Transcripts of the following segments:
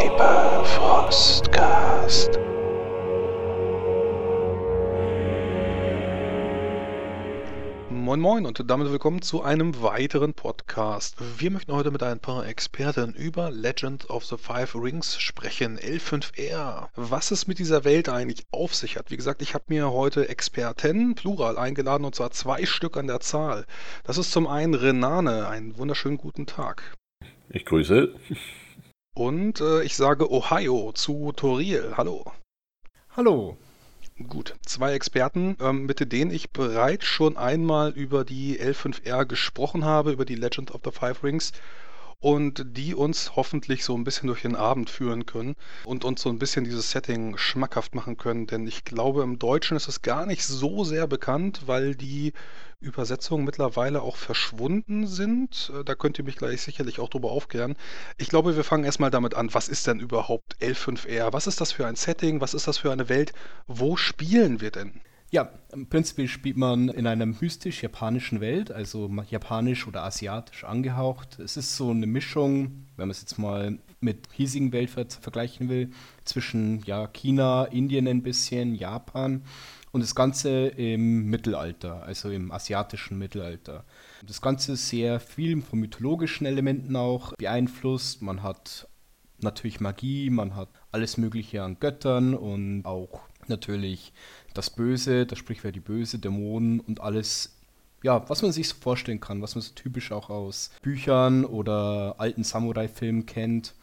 Cyberfrostcast. Moin Moin und damit willkommen zu einem weiteren Podcast. Wir möchten heute mit ein paar Experten über Legend of the Five Rings sprechen, L5R. Was es mit dieser Welt eigentlich auf sich hat. Wie gesagt, ich habe mir heute Experten, plural, eingeladen und zwar zwei Stück an der Zahl. Das ist zum einen Renane, einen wunderschönen guten Tag. Ich grüße. Und äh, ich sage Ohio zu Toriel. Hallo. Hallo. Gut, zwei Experten, ähm, mit denen ich bereits schon einmal über die L5R gesprochen habe, über die Legend of the Five Rings und die uns hoffentlich so ein bisschen durch den Abend führen können und uns so ein bisschen dieses Setting schmackhaft machen können, denn ich glaube, im Deutschen ist es gar nicht so sehr bekannt, weil die Übersetzungen mittlerweile auch verschwunden sind. Äh, da könnt ihr mich gleich sicherlich auch drüber aufklären. Ich glaube, wir fangen erstmal damit an, was ist denn überhaupt L5R? Was ist das für ein Setting? Was ist das für eine Welt? Wo spielen wir denn? Ja, im Prinzip spielt man in einer mystisch-japanischen Welt, also japanisch oder asiatisch angehaucht. Es ist so eine Mischung, wenn man es jetzt mal mit hiesigen Welt vergleichen will, zwischen ja, China, Indien ein bisschen, Japan und das Ganze im Mittelalter, also im asiatischen Mittelalter. Das Ganze ist sehr viel von mythologischen Elementen auch beeinflusst. Man hat natürlich Magie, man hat alles Mögliche an Göttern und auch natürlich das Böse, das Sprichwort die Böse, Dämonen und alles, ja, was man sich so vorstellen kann, was man so typisch auch aus Büchern oder alten Samurai-Filmen kennt.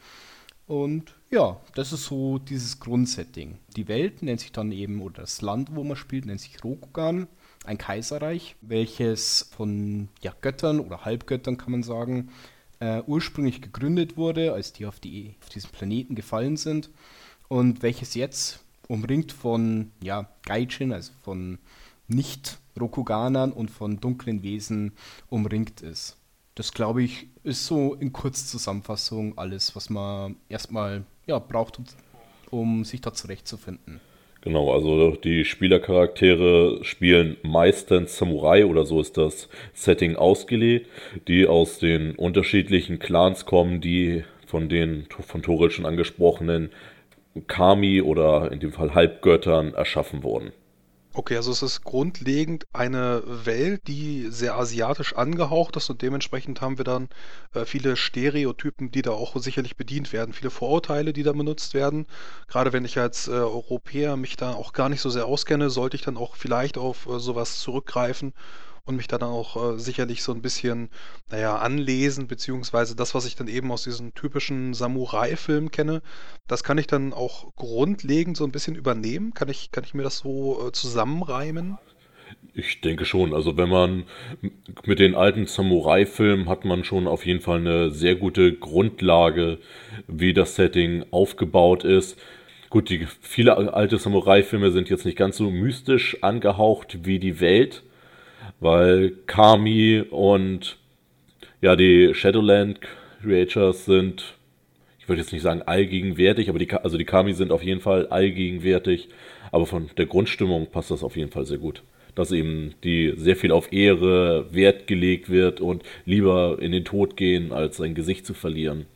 Und ja, das ist so dieses Grundsetting. Die Welt nennt sich dann eben, oder das Land, wo man spielt, nennt sich Rokugan, ein Kaiserreich, welches von ja, Göttern oder Halbgöttern, kann man sagen, äh, ursprünglich gegründet wurde, als die auf, die auf diesen Planeten gefallen sind und welches jetzt umringt von ja, Gaijin, also von Nicht-Rokuganern und von dunklen Wesen umringt ist das glaube ich, ist so in Kurzzusammenfassung alles, was man erstmal ja, braucht, um sich da zurechtzufinden. Genau, also die Spielercharaktere spielen meistens Samurai oder so ist das Setting ausgelegt, die aus den unterschiedlichen Clans kommen, die von den von Toril schon angesprochenen Kami oder in dem Fall Halbgöttern erschaffen wurden. Okay, also es ist grundlegend eine Welt, die sehr asiatisch angehaucht ist und dementsprechend haben wir dann äh, viele Stereotypen, die da auch sicherlich bedient werden, viele Vorurteile, die da benutzt werden. Gerade wenn ich als äh, Europäer mich da auch gar nicht so sehr auskenne, sollte ich dann auch vielleicht auf äh, sowas zurückgreifen und mich dann auch äh, sicherlich so ein bisschen, naja, anlesen, beziehungsweise das, was ich dann eben aus diesen typischen Samurai-Filmen kenne, das kann ich dann auch grundlegend so ein bisschen übernehmen. Kann ich, kann ich mir das so äh, zusammenreimen? Ich denke schon. Also wenn man mit den alten Samurai-Filmen hat man schon auf jeden Fall eine sehr gute Grundlage, wie das Setting aufgebaut ist. Gut, die viele alte Samurai-Filme sind jetzt nicht ganz so mystisch angehaucht wie die Welt, weil Kami und ja, die Shadowland Creatures sind, ich würde jetzt nicht sagen allgegenwärtig, aber die, also die Kami sind auf jeden Fall allgegenwärtig, aber von der Grundstimmung passt das auf jeden Fall sehr gut. Dass eben die sehr viel auf Ehre Wert gelegt wird und lieber in den Tod gehen, als sein Gesicht zu verlieren.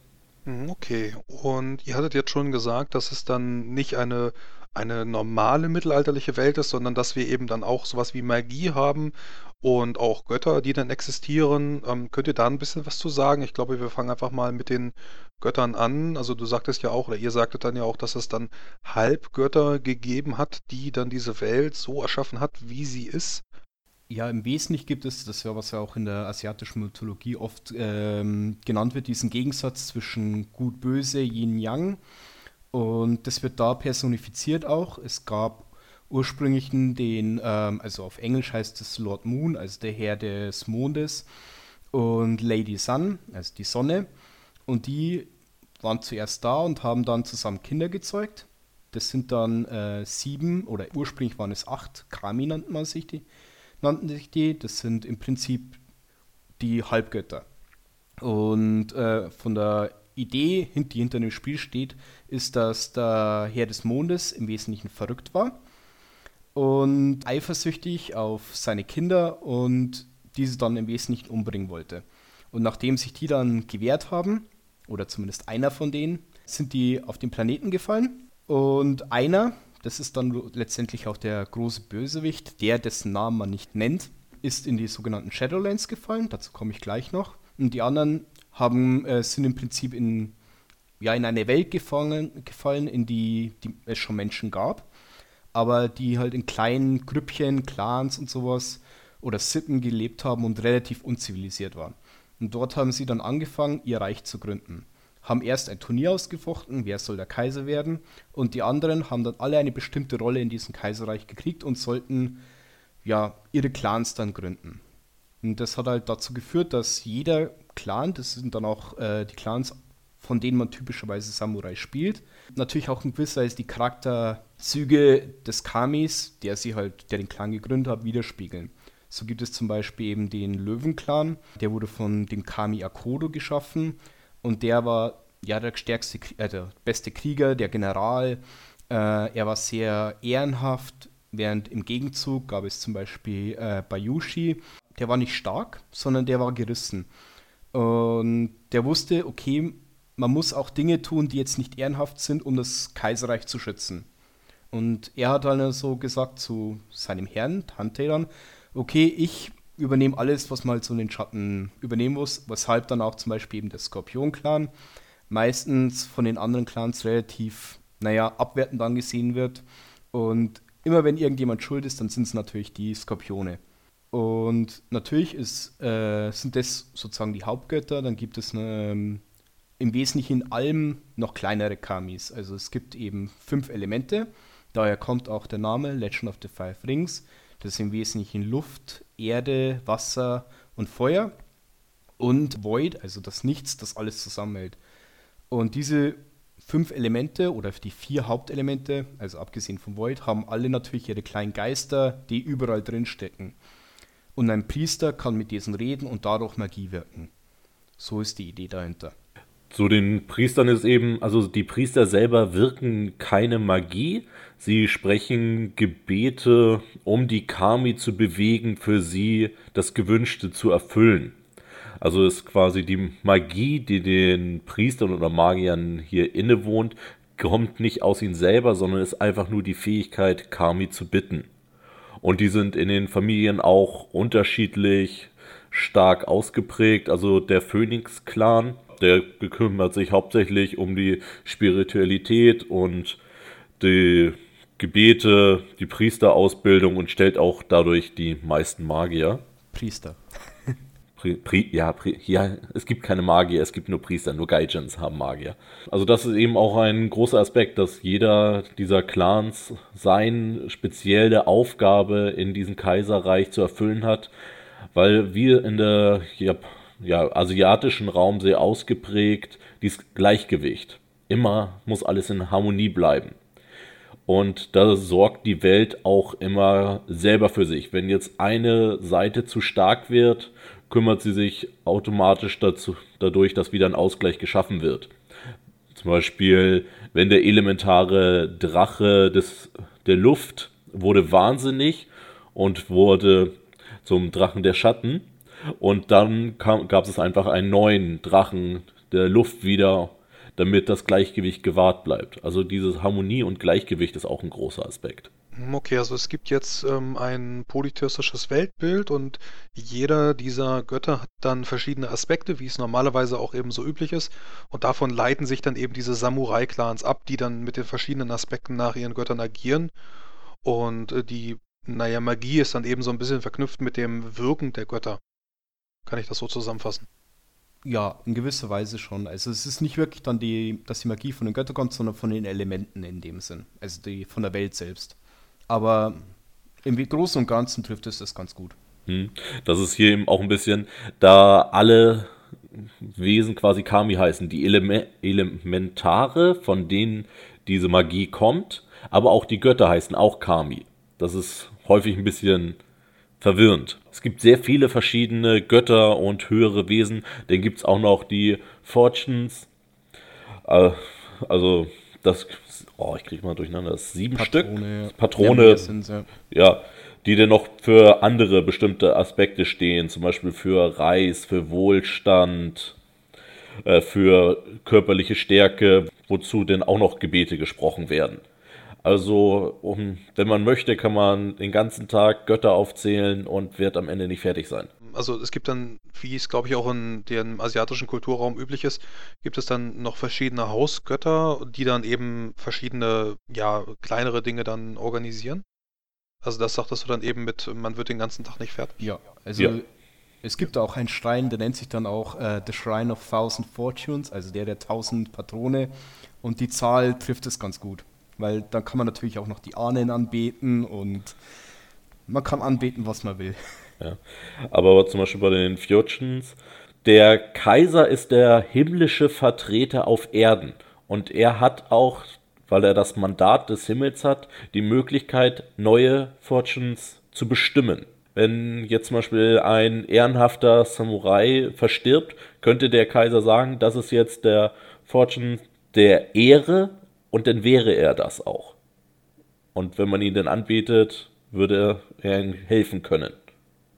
Mhm, okay, und ihr hattet jetzt schon gesagt, dass es dann nicht eine eine normale mittelalterliche Welt ist, sondern dass wir eben dann auch sowas wie Magie haben und auch Götter, die dann existieren. Ähm, könnt ihr da ein bisschen was zu sagen? Ich glaube, wir fangen einfach mal mit den Göttern an. Also du sagtest ja auch, oder ihr sagtet dann ja auch, dass es dann Halbgötter gegeben hat, die dann diese Welt so erschaffen hat, wie sie ist. Ja, im Wesentlichen gibt es, das ja was ja auch in der asiatischen Mythologie oft ähm, genannt wird, diesen Gegensatz zwischen Gut-Böse, Yin-Yang. Und das wird da personifiziert auch. Es gab ursprünglich den, ähm, also auf Englisch heißt es Lord Moon, also der Herr des Mondes, und Lady Sun, also die Sonne. Und die waren zuerst da und haben dann zusammen Kinder gezeugt. Das sind dann äh, sieben, oder ursprünglich waren es acht, Kami nannten man sich die, nannten sich die. Das sind im Prinzip die Halbgötter. Und äh, von der Idee, die hinter dem Spiel steht, ist, dass der Herr des Mondes im Wesentlichen verrückt war und eifersüchtig auf seine Kinder und diese dann im Wesentlichen umbringen wollte. Und nachdem sich die dann gewehrt haben, oder zumindest einer von denen, sind die auf den Planeten gefallen. Und einer, das ist dann letztendlich auch der große Bösewicht, der dessen Namen man nicht nennt, ist in die sogenannten Shadowlands gefallen. Dazu komme ich gleich noch. Und die anderen haben, äh, sind im Prinzip in, ja, in eine Welt gefangen, gefallen, in die, die es schon Menschen gab, aber die halt in kleinen Grüppchen, Clans und sowas oder Sippen gelebt haben und relativ unzivilisiert waren. Und dort haben sie dann angefangen, ihr Reich zu gründen. Haben erst ein Turnier ausgefochten, wer soll der Kaiser werden, und die anderen haben dann alle eine bestimmte Rolle in diesem Kaiserreich gekriegt und sollten ja ihre Clans dann gründen. Und das hat halt dazu geführt, dass jeder Clan, das sind dann auch äh, die Clans, von denen man typischerweise Samurai spielt, natürlich auch in gewisser Weise die Charakterzüge des Kamis, der sie halt, der den Clan gegründet hat, widerspiegeln. So gibt es zum Beispiel eben den Löwenclan, der wurde von dem Kami Akodo geschaffen und der war ja der stärkste, äh, der beste Krieger, der General. Äh, er war sehr ehrenhaft, während im Gegenzug gab es zum Beispiel äh, Bayushi, der war nicht stark, sondern der war gerissen. Und der wusste, okay, man muss auch Dinge tun, die jetzt nicht ehrenhaft sind, um das Kaiserreich zu schützen. Und er hat dann so gesagt zu seinem Herrn, Handtädern, okay, ich übernehme alles, was man halt so in den Schatten übernehmen muss, weshalb dann auch zum Beispiel eben der Skorpion-Clan meistens von den anderen Clans relativ, naja, abwertend angesehen wird. Und immer wenn irgendjemand schuld ist, dann sind es natürlich die Skorpione. Und natürlich ist, äh, sind das sozusagen die Hauptgötter. Dann gibt es eine, ähm, im Wesentlichen in allem noch kleinere Kamis. Also es gibt eben fünf Elemente. Daher kommt auch der Name Legend of the Five Rings. Das ist im Wesentlichen Luft, Erde, Wasser und Feuer. Und Void, also das Nichts, das alles zusammenhält. Und diese fünf Elemente oder die vier Hauptelemente, also abgesehen von Void, haben alle natürlich ihre kleinen Geister, die überall drin stecken. Und ein Priester kann mit diesen reden und dadurch Magie wirken. So ist die Idee dahinter. Zu den Priestern ist eben, also die Priester selber wirken keine Magie. Sie sprechen Gebete, um die Kami zu bewegen, für sie das Gewünschte zu erfüllen. Also ist quasi die Magie, die den Priestern oder Magiern hier innewohnt, kommt nicht aus ihnen selber, sondern ist einfach nur die Fähigkeit, Kami zu bitten. Und die sind in den Familien auch unterschiedlich stark ausgeprägt. Also der Phoenix-Clan, der kümmert sich hauptsächlich um die Spiritualität und die Gebete, die Priesterausbildung und stellt auch dadurch die meisten Magier. Priester. Pri, Pri, ja, Pri, ja, es gibt keine Magier, es gibt nur Priester, nur Gaijins haben Magier. Also das ist eben auch ein großer Aspekt, dass jeder dieser Clans seine spezielle Aufgabe in diesem Kaiserreich zu erfüllen hat, weil wir in der ja, ja, asiatischen Raum sehr ausgeprägt dieses Gleichgewicht. Immer muss alles in Harmonie bleiben. Und da sorgt die Welt auch immer selber für sich. Wenn jetzt eine Seite zu stark wird, kümmert sie sich automatisch dazu, dadurch, dass wieder ein Ausgleich geschaffen wird. Zum Beispiel, wenn der elementare Drache des, der Luft wurde wahnsinnig und wurde zum Drachen der Schatten. Und dann gab es einfach einen neuen Drachen der Luft wieder, damit das Gleichgewicht gewahrt bleibt. Also diese Harmonie und Gleichgewicht ist auch ein großer Aspekt. Hm, okay, also es gibt jetzt ähm, ein polytheistisches Weltbild und jeder dieser Götter hat dann verschiedene Aspekte, wie es normalerweise auch eben so üblich ist. Und davon leiten sich dann eben diese Samurai-Clans ab, die dann mit den verschiedenen Aspekten nach ihren Göttern agieren. Und äh, die, naja, Magie ist dann eben so ein bisschen verknüpft mit dem Wirken der Götter. Kann ich das so zusammenfassen? Ja, in gewisser Weise schon. Also es ist nicht wirklich dann die, dass die Magie von den Göttern kommt, sondern von den Elementen in dem Sinn. Also die von der Welt selbst. Aber im Großen und Ganzen trifft es das ganz gut. Hm. Das ist hier eben auch ein bisschen, da alle Wesen quasi Kami heißen, die Eleme Elementare, von denen diese Magie kommt, aber auch die Götter heißen auch Kami. Das ist häufig ein bisschen verwirrend. Es gibt sehr viele verschiedene Götter und höhere Wesen. Dann gibt es auch noch die Fortunes. Äh, also das oh, ich kriege mal durcheinander, das sieben Patrone, Stück Patrone, ja, ja, die dann noch für andere bestimmte Aspekte stehen, zum Beispiel für Reis, für Wohlstand, äh, für körperliche Stärke, wozu denn auch noch Gebete gesprochen werden. Also, um, wenn man möchte, kann man den ganzen Tag Götter aufzählen und wird am Ende nicht fertig sein. Also es gibt dann, wie es glaube ich auch in dem asiatischen Kulturraum üblich ist, gibt es dann noch verschiedene Hausgötter, die dann eben verschiedene, ja, kleinere Dinge dann organisieren. Also das sagtest du dann eben mit, man wird den ganzen Tag nicht fertig. Ja, also ja. es gibt auch einen Schrein, der nennt sich dann auch äh, The Shrine of Thousand Fortunes, also der der tausend Patrone. Und die Zahl trifft es ganz gut, weil dann kann man natürlich auch noch die Ahnen anbeten und man kann anbeten, was man will. Ja. Aber zum Beispiel bei den Fjordchens, der Kaiser ist der himmlische Vertreter auf Erden. Und er hat auch weil er das Mandat des Himmels hat, die Möglichkeit, neue Fortunes zu bestimmen. Wenn jetzt zum Beispiel ein ehrenhafter Samurai verstirbt, könnte der Kaiser sagen, das ist jetzt der Fortune der Ehre und dann wäre er das auch. Und wenn man ihn dann anbetet, würde er helfen können.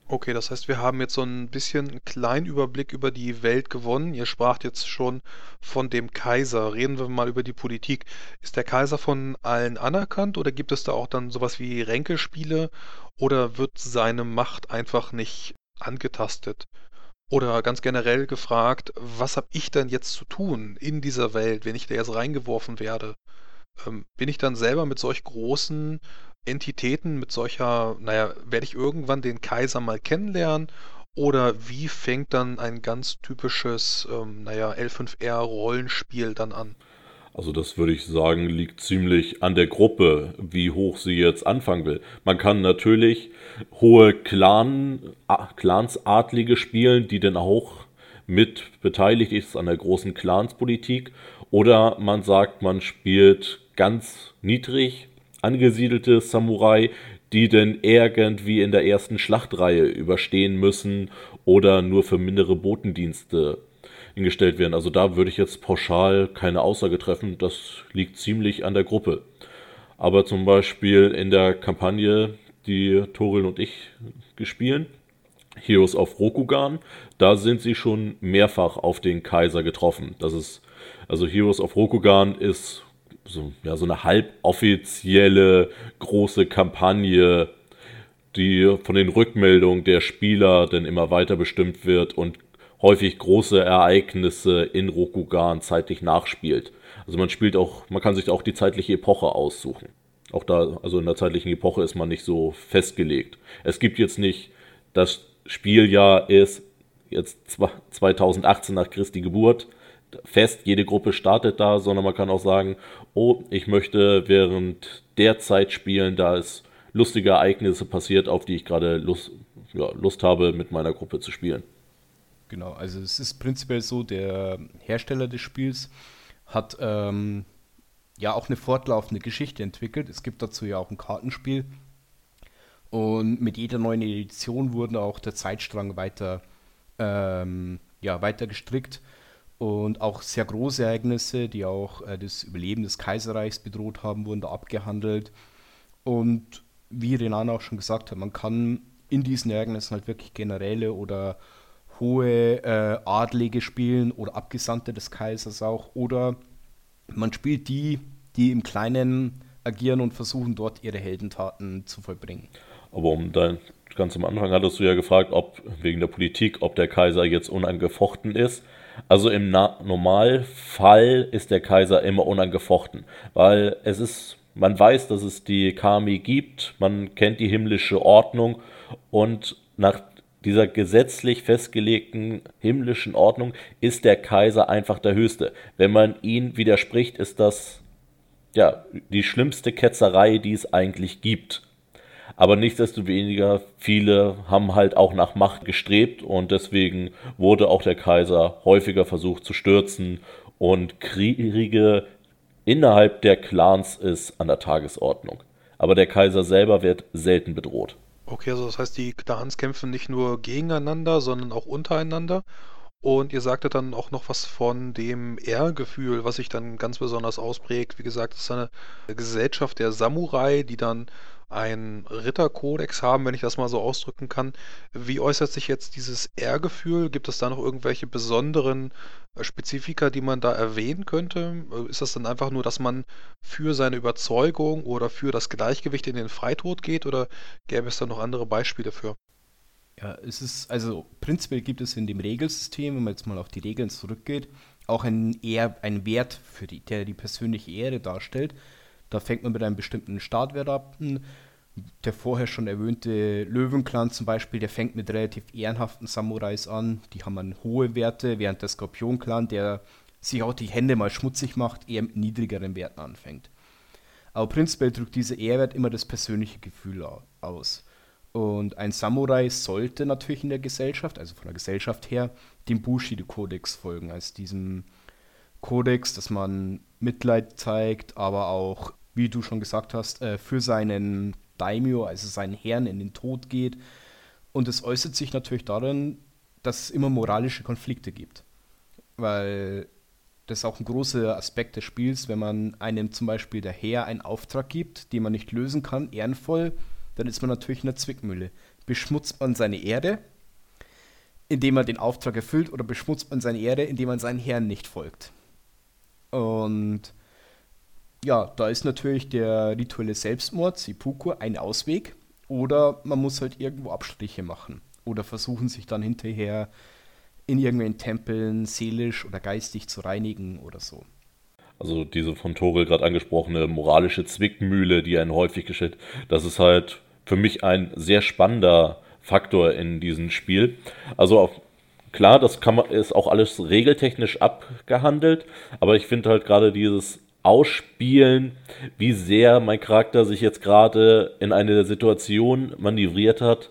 Okay, das heißt, wir haben jetzt so ein bisschen einen kleinen Überblick über die Welt gewonnen. Ihr spracht jetzt schon von dem Kaiser. Reden wir mal über die Politik. Ist der Kaiser von allen anerkannt oder gibt es da auch dann sowas wie Ränkespiele oder wird seine Macht einfach nicht angetastet? Oder ganz generell gefragt, was habe ich denn jetzt zu tun in dieser Welt, wenn ich da jetzt reingeworfen werde? Ähm, bin ich dann selber mit solch großen Entitäten mit solcher, naja, werde ich irgendwann den Kaiser mal kennenlernen? Oder wie fängt dann ein ganz typisches, ähm, naja, L5R-Rollenspiel dann an? Also das würde ich sagen, liegt ziemlich an der Gruppe, wie hoch sie jetzt anfangen will. Man kann natürlich hohe Clan, Clansadlige spielen, die dann auch mit beteiligt ist an der großen Clanspolitik. Oder man sagt, man spielt ganz niedrig angesiedelte Samurai, die denn irgendwie in der ersten Schlachtreihe überstehen müssen oder nur für mindere Botendienste hingestellt werden. Also da würde ich jetzt pauschal keine Aussage treffen. Das liegt ziemlich an der Gruppe. Aber zum Beispiel in der Kampagne, die Toril und ich gespielt, Heroes of Rokugan, da sind sie schon mehrfach auf den Kaiser getroffen. Das ist, also Heroes of Rokugan ist so, ja, so eine halboffizielle große Kampagne, die von den Rückmeldungen der Spieler dann immer weiter bestimmt wird und häufig große Ereignisse in Rokugan zeitlich nachspielt. Also man spielt auch, man kann sich auch die zeitliche Epoche aussuchen. Auch da, also in der zeitlichen Epoche ist man nicht so festgelegt. Es gibt jetzt nicht, das Spieljahr ist jetzt 2018 nach Christi Geburt, fest, jede Gruppe startet da, sondern man kann auch sagen, oh, ich möchte während der Zeit spielen, da es lustige Ereignisse passiert, auf die ich gerade Lust, ja, Lust habe, mit meiner Gruppe zu spielen. Genau, also es ist prinzipiell so, der Hersteller des Spiels hat ähm, ja auch eine fortlaufende Geschichte entwickelt. Es gibt dazu ja auch ein Kartenspiel. Und mit jeder neuen Edition wurde auch der Zeitstrang weiter, ähm, ja, weiter gestrickt und auch sehr große Ereignisse, die auch äh, das Überleben des Kaiserreichs bedroht haben, wurden da abgehandelt. Und wie Renan auch schon gesagt hat, man kann in diesen Ereignissen halt wirklich Generäle oder hohe äh, Adlige spielen oder Abgesandte des Kaisers auch. Oder man spielt die, die im Kleinen agieren und versuchen dort ihre Heldentaten zu vollbringen. Aber um dann ganz am Anfang hattest du ja gefragt, ob wegen der Politik, ob der Kaiser jetzt unangefochten ist. Also im Na Normalfall ist der Kaiser immer unangefochten, weil es ist, man weiß, dass es die Kami gibt, man kennt die himmlische Ordnung und nach dieser gesetzlich festgelegten himmlischen Ordnung ist der Kaiser einfach der Höchste. Wenn man ihn widerspricht, ist das ja die schlimmste Ketzerei, die es eigentlich gibt. Aber nichtsdestoweniger, viele haben halt auch nach Macht gestrebt und deswegen wurde auch der Kaiser häufiger versucht zu stürzen und Kriege innerhalb der Clans ist an der Tagesordnung. Aber der Kaiser selber wird selten bedroht. Okay, also das heißt, die Clans kämpfen nicht nur gegeneinander, sondern auch untereinander. Und ihr sagtet dann auch noch was von dem Ehrgefühl, was sich dann ganz besonders ausprägt. Wie gesagt, es ist eine Gesellschaft der Samurai, die dann einen Ritterkodex haben, wenn ich das mal so ausdrücken kann. Wie äußert sich jetzt dieses Ehrgefühl? Gibt es da noch irgendwelche besonderen äh, Spezifika, die man da erwähnen könnte? Äh, ist das dann einfach nur, dass man für seine Überzeugung oder für das Gleichgewicht in den Freitod geht oder gäbe es da noch andere Beispiele für? Ja, es ist, also prinzipiell gibt es in dem Regelsystem, wenn man jetzt mal auf die Regeln zurückgeht, auch einen, Ehr, einen Wert, für die, der die persönliche Ehre darstellt. Da fängt man mit einem bestimmten Startwert ab. Der vorher schon erwähnte Löwenclan zum Beispiel, der fängt mit relativ ehrenhaften Samurais an. Die haben dann hohe Werte, während der Skorpionclan, der sich auch die Hände mal schmutzig macht, eher mit niedrigeren Werten anfängt. Aber prinzipiell drückt dieser Ehrwert immer das persönliche Gefühl aus. Und ein Samurai sollte natürlich in der Gesellschaft, also von der Gesellschaft her, dem Bushido-Kodex folgen, als diesem Kodex, dass man Mitleid zeigt, aber auch, wie du schon gesagt hast, äh, für seinen Daimyo, also seinen Herrn, in den Tod geht. Und es äußert sich natürlich darin, dass es immer moralische Konflikte gibt. Weil das ist auch ein großer Aspekt des Spiels, wenn man einem zum Beispiel der Herr einen Auftrag gibt, den man nicht lösen kann, ehrenvoll, dann ist man natürlich in der Zwickmühle. Beschmutzt man seine Erde, indem man den Auftrag erfüllt, oder beschmutzt man seine Erde, indem man seinen Herrn nicht folgt. Und ja, da ist natürlich der rituelle Selbstmord, Seppuku, ein Ausweg. Oder man muss halt irgendwo Abstriche machen. Oder versuchen sich dann hinterher in irgendwelchen Tempeln seelisch oder geistig zu reinigen oder so. Also diese von Torel gerade angesprochene moralische Zwickmühle, die einen häufig geschieht, das ist halt für mich ein sehr spannender Faktor in diesem Spiel. Also auf, klar, das kann man, ist auch alles regeltechnisch abgehandelt, aber ich finde halt gerade dieses Ausspielen, wie sehr mein Charakter sich jetzt gerade in eine Situation manövriert hat,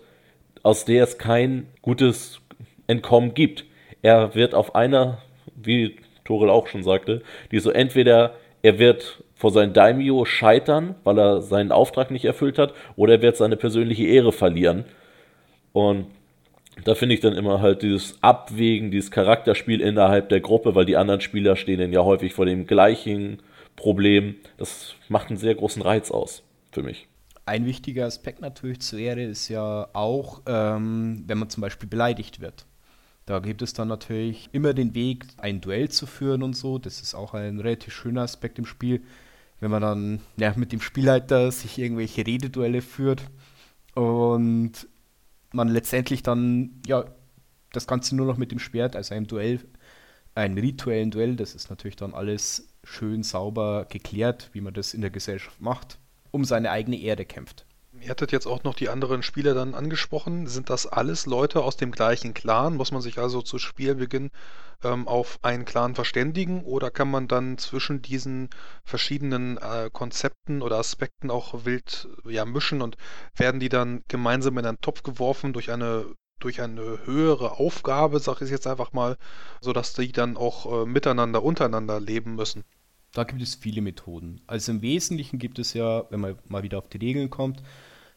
aus der es kein gutes Entkommen gibt. Er wird auf einer, wie Torel auch schon sagte, die so entweder er wird vor seinem Daimyo scheitern, weil er seinen Auftrag nicht erfüllt hat, oder er wird seine persönliche Ehre verlieren. Und da finde ich dann immer halt dieses Abwägen, dieses Charakterspiel innerhalb der Gruppe, weil die anderen Spieler stehen dann ja häufig vor dem gleichen Problem. Das macht einen sehr großen Reiz aus für mich. Ein wichtiger Aspekt natürlich zur Ehre ist ja auch, ähm, wenn man zum Beispiel beleidigt wird. Da gibt es dann natürlich immer den Weg, ein Duell zu führen und so. Das ist auch ein relativ schöner Aspekt im Spiel, wenn man dann ja, mit dem Spielleiter sich irgendwelche Rededuelle führt und man letztendlich dann ja das Ganze nur noch mit dem Schwert, also einem Duell, einem rituellen Duell, das ist natürlich dann alles schön sauber geklärt, wie man das in der Gesellschaft macht, um seine eigene Erde kämpft. Ihr hattet jetzt auch noch die anderen Spieler dann angesprochen. Sind das alles Leute aus dem gleichen Clan? Muss man sich also zu Spielbeginn ähm, auf einen Clan verständigen oder kann man dann zwischen diesen verschiedenen äh, Konzepten oder Aspekten auch wild ja, mischen und werden die dann gemeinsam in einen Topf geworfen durch eine durch eine höhere Aufgabe, sage ich jetzt einfach mal, sodass die dann auch äh, miteinander, untereinander leben müssen? Da gibt es viele Methoden. Also im Wesentlichen gibt es ja, wenn man mal wieder auf die Regeln kommt,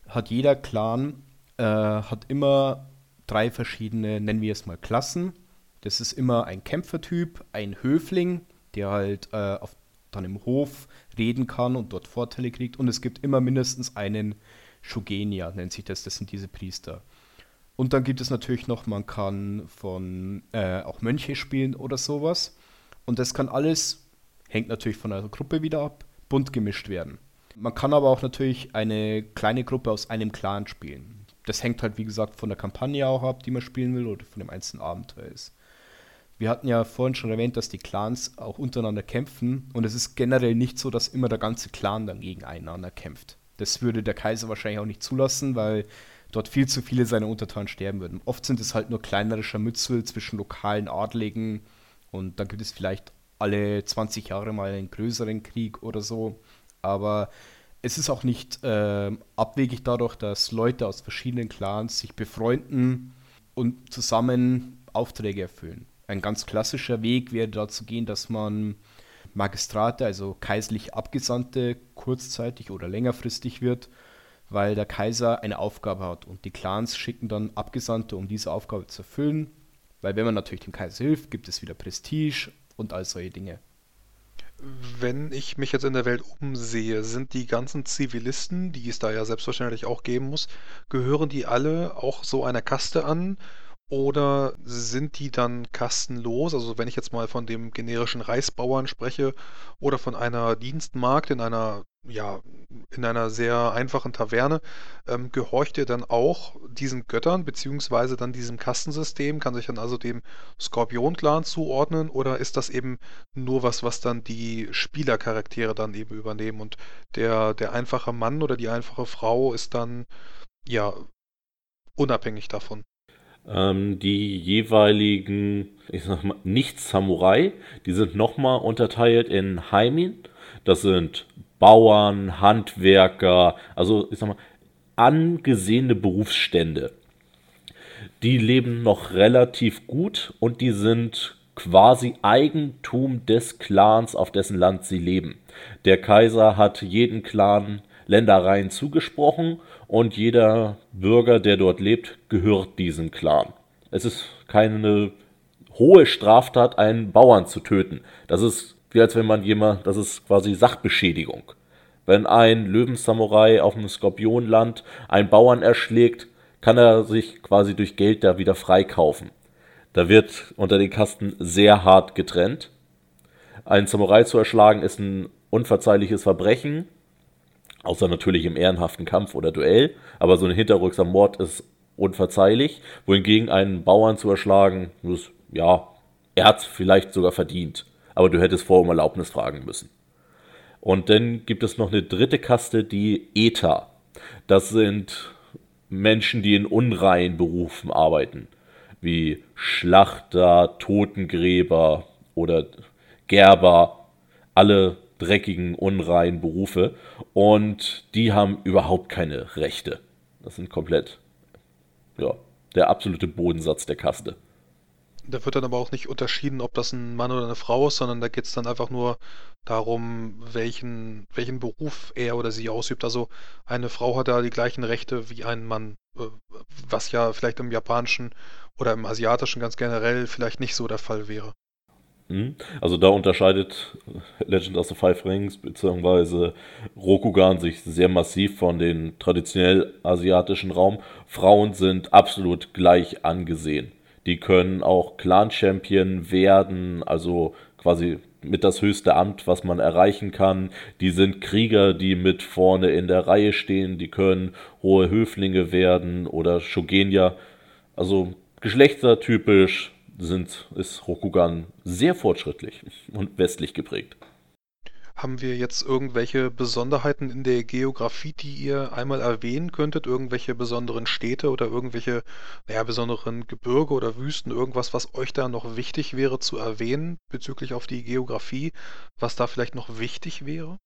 hat jeder Clan äh, hat immer drei verschiedene, nennen wir es mal Klassen. Das ist immer ein Kämpfertyp, ein Höfling, der halt äh, auf, dann im Hof reden kann und dort Vorteile kriegt. Und es gibt immer mindestens einen Shugenia, nennt sich das. Das sind diese Priester. Und dann gibt es natürlich noch, man kann von äh, auch Mönche spielen oder sowas. Und das kann alles, hängt natürlich von der Gruppe wieder ab, bunt gemischt werden. Man kann aber auch natürlich eine kleine Gruppe aus einem Clan spielen. Das hängt halt, wie gesagt, von der Kampagne auch ab, die man spielen will, oder von dem einzelnen Abenteuer ist. Wir hatten ja vorhin schon erwähnt, dass die Clans auch untereinander kämpfen und es ist generell nicht so, dass immer der ganze Clan dann gegeneinander kämpft. Das würde der Kaiser wahrscheinlich auch nicht zulassen, weil dort viel zu viele seiner Untertanen sterben würden. Oft sind es halt nur kleinere Scharmützel zwischen lokalen Adligen und da gibt es vielleicht alle 20 Jahre mal einen größeren Krieg oder so aber es ist auch nicht äh, abwegig dadurch, dass Leute aus verschiedenen Clans sich befreunden und zusammen Aufträge erfüllen. Ein ganz klassischer Weg wäre dazu gehen, dass man Magistrate, also kaiserlich Abgesandte, kurzzeitig oder längerfristig wird, weil der Kaiser eine Aufgabe hat und die Clans schicken dann Abgesandte, um diese Aufgabe zu erfüllen, weil wenn man natürlich dem Kaiser hilft, gibt es wieder Prestige und all solche Dinge. Wenn ich mich jetzt in der Welt umsehe, sind die ganzen Zivilisten, die es da ja selbstverständlich auch geben muss, gehören die alle auch so einer Kaste an? Oder sind die dann kastenlos? Also wenn ich jetzt mal von dem generischen Reisbauern spreche oder von einer Dienstmagd in einer, ja, in einer sehr einfachen Taverne, ähm, gehorcht ihr dann auch diesen Göttern beziehungsweise dann diesem Kastensystem? Kann sich dann also dem Skorpion-Clan zuordnen oder ist das eben nur was, was dann die Spielercharaktere dann eben übernehmen und der, der einfache Mann oder die einfache Frau ist dann, ja, unabhängig davon? Ähm, die jeweiligen, ich sag mal, Nicht-Samurai, die sind nochmal unterteilt in Heimin. Das sind Bauern, Handwerker, also ich sag mal, angesehene Berufsstände. Die leben noch relativ gut und die sind quasi Eigentum des Clans, auf dessen Land sie leben. Der Kaiser hat jeden Clan Ländereien zugesprochen und jeder Bürger, der dort lebt, gehört diesem Clan. Es ist keine hohe Straftat, einen Bauern zu töten. Das ist wie als wenn man jemand, das ist quasi Sachbeschädigung. Wenn ein Löwensamurai auf dem Skorpionland einen Bauern erschlägt, kann er sich quasi durch Geld da wieder freikaufen. Da wird unter den Kasten sehr hart getrennt. Einen Samurai zu erschlagen ist ein unverzeihliches Verbrechen Außer natürlich im ehrenhaften Kampf oder Duell. Aber so ein hinterrücksamer Mord ist unverzeihlich. Wohingegen einen Bauern zu erschlagen, ist, ja, er hat vielleicht sogar verdient. Aber du hättest vor um Erlaubnis fragen müssen. Und dann gibt es noch eine dritte Kaste, die Äther. Das sind Menschen, die in unreinen Berufen arbeiten. Wie Schlachter, Totengräber oder Gerber. Alle dreckigen, unreinen Berufe und die haben überhaupt keine Rechte. Das sind komplett, ja, der absolute Bodensatz der Kaste. Da wird dann aber auch nicht unterschieden, ob das ein Mann oder eine Frau ist, sondern da geht es dann einfach nur darum, welchen, welchen Beruf er oder sie ausübt. Also eine Frau hat da die gleichen Rechte wie ein Mann, äh, was ja vielleicht im japanischen oder im asiatischen ganz generell vielleicht nicht so der Fall wäre. Mhm. Also da unterscheidet Legend of the Five Rings bzw. Rokugan sich sehr massiv von dem traditionell asiatischen Raum. Frauen sind absolut gleich angesehen. Die können auch Clan-Champion werden, also quasi mit das höchste Amt, was man erreichen kann. Die sind Krieger, die mit vorne in der Reihe stehen. Die können hohe Höflinge werden oder Shogenya. Also geschlechtertypisch sind, ist Rokugan sehr fortschrittlich und westlich geprägt. Haben wir jetzt irgendwelche Besonderheiten in der Geografie, die ihr einmal erwähnen könntet? Irgendwelche besonderen Städte oder irgendwelche, naja, besonderen Gebirge oder Wüsten? Irgendwas, was euch da noch wichtig wäre zu erwähnen bezüglich auf die Geografie? Was da vielleicht noch wichtig wäre?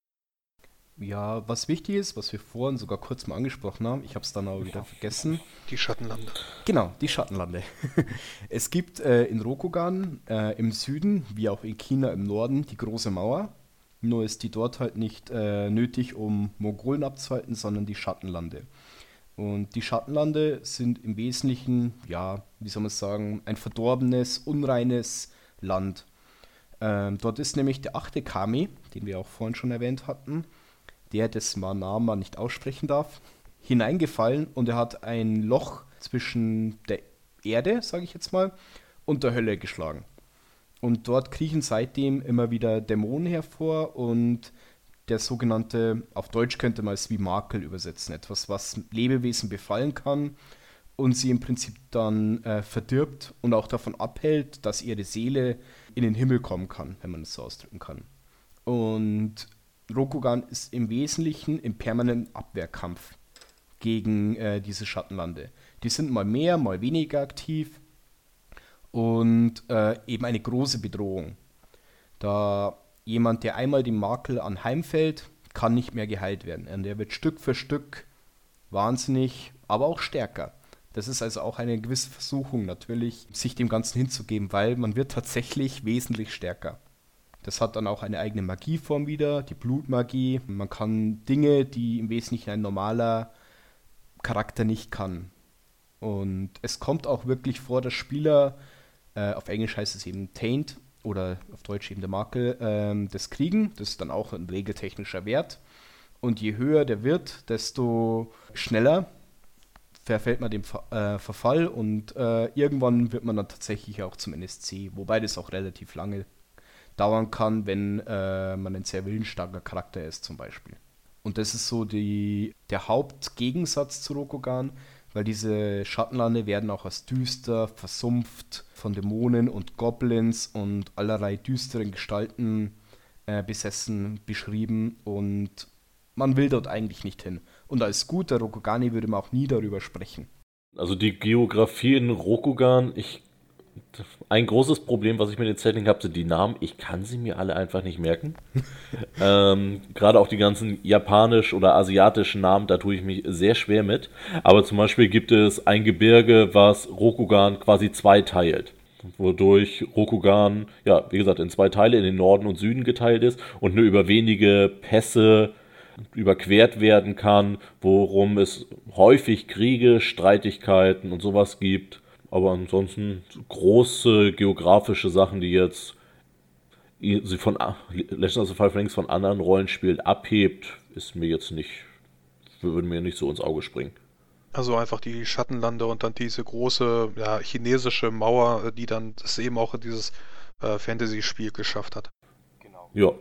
Ja, was wichtig ist, was wir vorhin sogar kurz mal angesprochen haben, ich habe es dann aber wieder vergessen. Die Schattenlande. Genau, die Schattenlande. es gibt äh, in Rokugan äh, im Süden, wie auch in China im Norden, die große Mauer. Nur ist die dort halt nicht äh, nötig, um Mongolen abzuhalten, sondern die Schattenlande. Und die Schattenlande sind im Wesentlichen, ja, wie soll man sagen, ein verdorbenes, unreines Land. Ähm, dort ist nämlich der achte Kami, den wir auch vorhin schon erwähnt hatten, der dessen Namen nicht aussprechen darf, hineingefallen und er hat ein Loch zwischen der Erde, sage ich jetzt mal, und der Hölle geschlagen. Und dort kriechen seitdem immer wieder Dämonen hervor und der sogenannte, auf Deutsch könnte man es wie Makel übersetzen, etwas, was Lebewesen befallen kann und sie im Prinzip dann äh, verdirbt und auch davon abhält, dass ihre Seele in den Himmel kommen kann, wenn man es so ausdrücken kann. Und Rokugan ist im Wesentlichen im permanenten Abwehrkampf gegen äh, diese Schattenlande. Die sind mal mehr, mal weniger aktiv und äh, eben eine große Bedrohung. Da jemand, der einmal den Makel anheimfällt, kann nicht mehr geheilt werden. Und der wird Stück für Stück wahnsinnig, aber auch stärker. Das ist also auch eine gewisse Versuchung natürlich, sich dem Ganzen hinzugeben, weil man wird tatsächlich wesentlich stärker. Das hat dann auch eine eigene Magieform wieder, die Blutmagie. Man kann Dinge, die im Wesentlichen ein normaler Charakter nicht kann. Und es kommt auch wirklich vor, dass Spieler, äh, auf Englisch heißt es eben Taint, oder auf Deutsch eben der Makel, ähm, das kriegen. Das ist dann auch ein regeltechnischer Wert. Und je höher der wird, desto schneller verfällt man dem äh, Verfall und äh, irgendwann wird man dann tatsächlich auch zum NSC, wobei das auch relativ lange dauern kann, wenn äh, man ein sehr willensstarker Charakter ist zum Beispiel. Und das ist so die, der Hauptgegensatz zu Rokugan, weil diese Schattenlande werden auch als düster, versumpft von Dämonen und Goblins und allerlei düsteren Gestalten äh, besessen beschrieben und man will dort eigentlich nicht hin. Und als guter Rokugani würde man auch nie darüber sprechen. Also die Geografie in Rokugan, ich ein großes Problem, was ich mit den Setting habe, sind die Namen. Ich kann sie mir alle einfach nicht merken. ähm, Gerade auch die ganzen japanisch oder asiatischen Namen, da tue ich mich sehr schwer mit. Aber zum Beispiel gibt es ein Gebirge, was Rokugan quasi zweiteilt. Wodurch Rokugan, ja, wie gesagt, in zwei Teile, in den Norden und Süden geteilt ist und nur über wenige Pässe überquert werden kann, worum es häufig Kriege, Streitigkeiten und sowas gibt. Aber ansonsten große geografische Sachen, die jetzt sie von Legends of the Five Rings von anderen Rollenspielen abhebt, ist mir jetzt nicht, würde mir nicht so ins Auge springen. Also einfach die Schattenlande und dann diese große ja, chinesische Mauer, die dann das eben auch in dieses äh, Fantasy-Spiel geschafft hat. Genau. Ja.